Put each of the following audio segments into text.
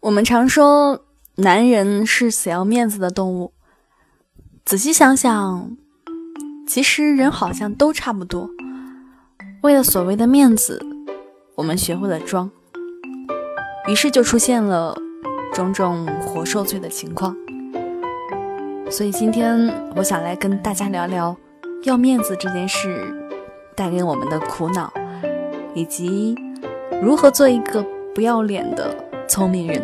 我们常说男人是死要面子的动物，仔细想想，其实人好像都差不多。为了所谓的面子，我们学会了装，于是就出现了种种活受罪的情况。所以今天我想来跟大家聊聊要面子这件事带给我们的苦恼，以及如何做一个不要脸的聪明人。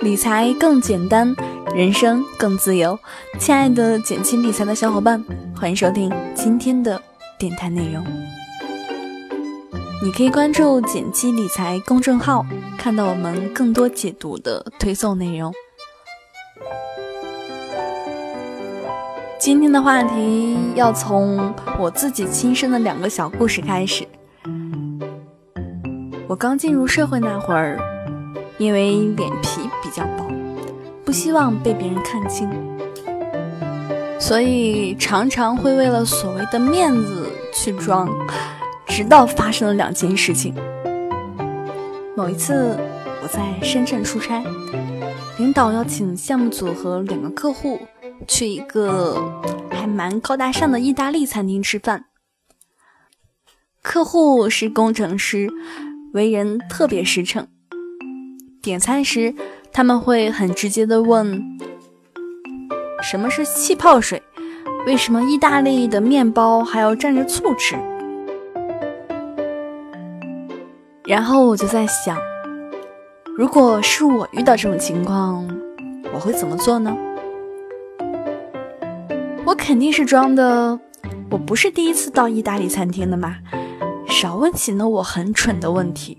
理财更简单，人生更自由。亲爱的减轻理财的小伙伴，欢迎收听今天的电台内容。你可以关注“减七理财”公众号，看到我们更多解读的推送内容。今天的话题要从我自己亲身的两个小故事开始。我刚进入社会那会儿。因为脸皮比较薄，不希望被别人看清，所以常常会为了所谓的面子去装，直到发生了两件事情。某一次我在深圳出差，领导邀请项目组和两个客户去一个还蛮高大上的意大利餐厅吃饭，客户是工程师，为人特别实诚。点餐时，他们会很直接的问：“什么是气泡水？为什么意大利的面包还要蘸着醋吃？”然后我就在想，如果是我遇到这种情况，我会怎么做呢？肯定是装的，我不是第一次到意大利餐厅的嘛，少问起呢我很蠢的问题。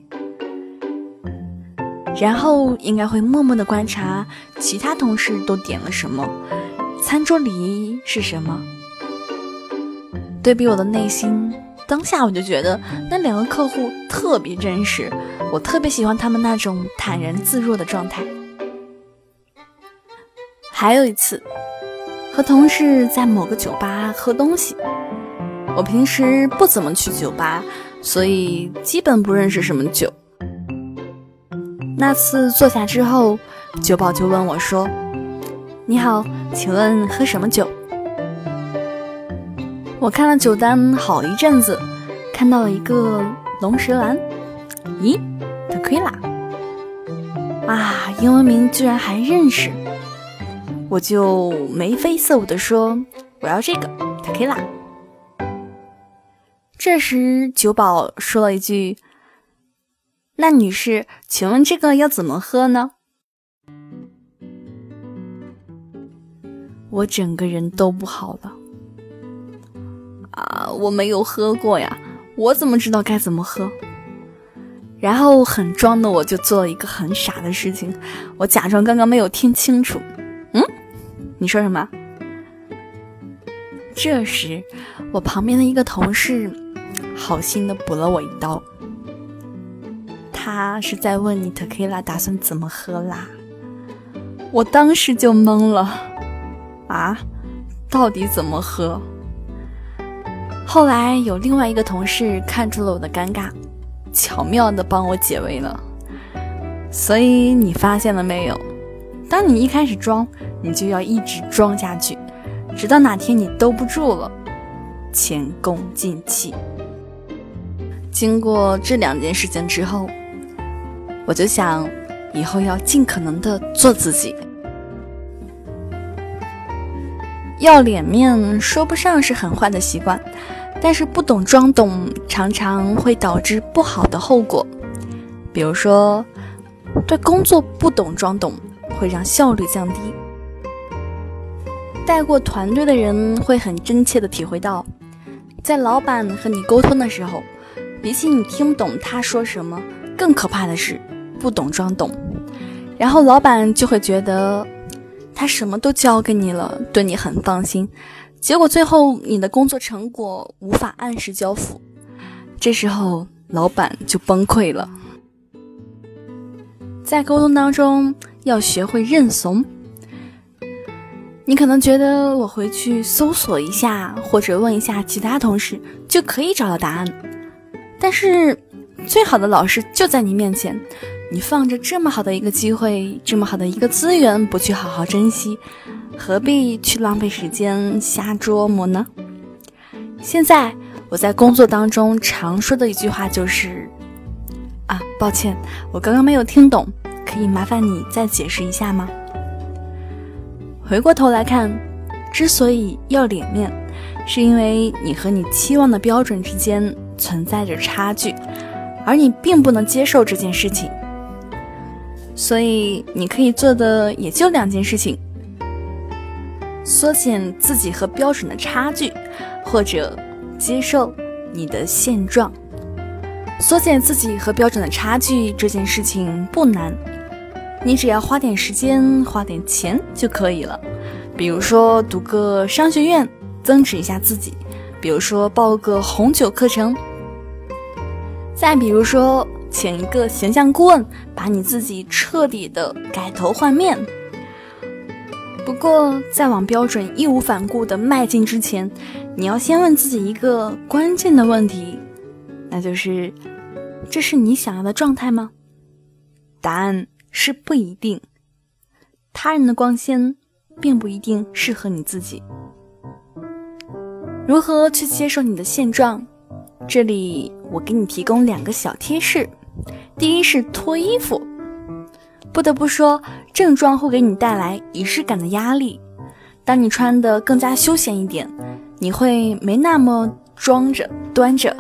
然后应该会默默的观察其他同事都点了什么，餐桌礼仪是什么。对比我的内心，当下我就觉得那两个客户特别真实，我特别喜欢他们那种坦然自若的状态。还有一次，和同事在某个酒吧喝东西，我平时不怎么去酒吧，所以基本不认识什么酒。那次坐下之后，酒保就问我说：“你好，请问喝什么酒？”我看了酒单好一阵子，看到了一个龙舌兰，咦，Tequila，啊，英文名居然还认识，我就眉飞色舞的说：“我要这个 Tequila。”这时酒保说了一句。那女士，请问这个要怎么喝呢？我整个人都不好了。啊，我没有喝过呀，我怎么知道该怎么喝？然后很装的我就做了一个很傻的事情，我假装刚刚没有听清楚。嗯，你说什么？这时，我旁边的一个同事好心的补了我一刀。他是在问你 tequila 打算怎么喝啦？我当时就懵了，啊，到底怎么喝？后来有另外一个同事看出了我的尴尬，巧妙的帮我解围了。所以你发现了没有？当你一开始装，你就要一直装下去，直到哪天你兜不住了，前功尽弃。经过这两件事情之后。我就想，以后要尽可能的做自己。要脸面说不上是很坏的习惯，但是不懂装懂，常常会导致不好的后果。比如说，对工作不懂装懂，会让效率降低。带过团队的人会很真切的体会到，在老板和你沟通的时候，比起你听不懂他说什么，更可怕的是。不懂装懂，然后老板就会觉得他什么都交给你了，对你很放心。结果最后你的工作成果无法按时交付，这时候老板就崩溃了。在沟通当中要学会认怂，你可能觉得我回去搜索一下，或者问一下其他同事就可以找到答案。但是，最好的老师就在你面前，你放着这么好的一个机会，这么好的一个资源，不去好好珍惜，何必去浪费时间瞎琢磨呢？现在我在工作当中常说的一句话就是：“啊，抱歉，我刚刚没有听懂，可以麻烦你再解释一下吗？”回过头来看，之所以要脸面，是因为你和你期望的标准之间存在着差距，而你并不能接受这件事情。所以你可以做的也就两件事情：缩减自己和标准的差距，或者接受你的现状。缩减自己和标准的差距这件事情不难。你只要花点时间，花点钱就可以了。比如说读个商学院，增值一下自己；比如说报个红酒课程；再比如说请一个形象顾问，把你自己彻底的改头换面。不过，在往标准义无反顾的迈进之前，你要先问自己一个关键的问题，那就是：这是你想要的状态吗？答案。是不一定，他人的光鲜并不一定适合你自己。如何去接受你的现状？这里我给你提供两个小贴士。第一是脱衣服，不得不说，正装会给你带来仪式感的压力。当你穿的更加休闲一点，你会没那么装着端着，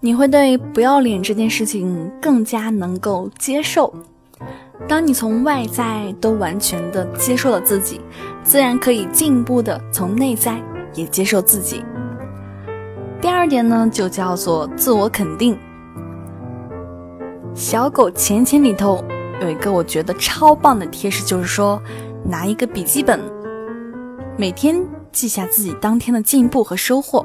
你会对不要脸这件事情更加能够接受。当你从外在都完全的接受了自己，自然可以进一步的从内在也接受自己。第二点呢，就叫做自我肯定。小狗钱钱里头有一个我觉得超棒的贴士，就是说拿一个笔记本，每天记下自己当天的进步和收获，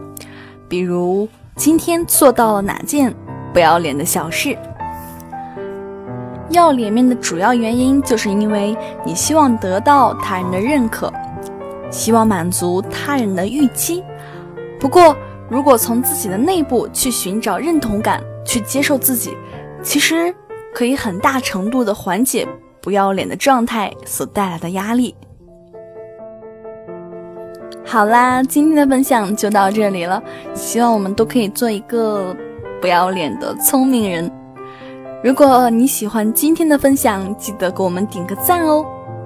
比如今天做到了哪件不要脸的小事。要脸面的主要原因，就是因为你希望得到他人的认可，希望满足他人的预期。不过，如果从自己的内部去寻找认同感，去接受自己，其实可以很大程度的缓解不要脸的状态所带来的压力。好啦，今天的分享就到这里了，希望我们都可以做一个不要脸的聪明人。如果你喜欢今天的分享，记得给我们点个赞哦！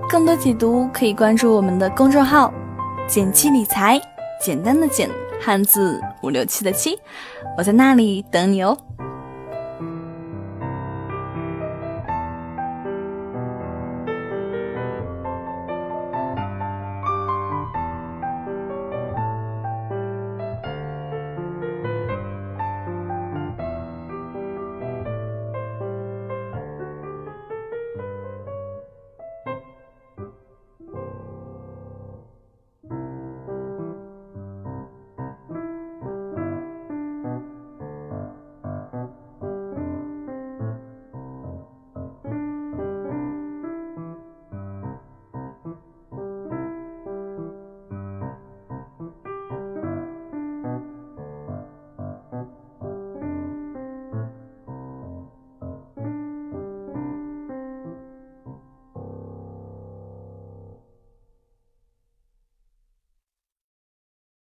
更多解读可以关注我们的公众号“简七理财”，简单的简，汉字五六七的七，我在那里等你哦。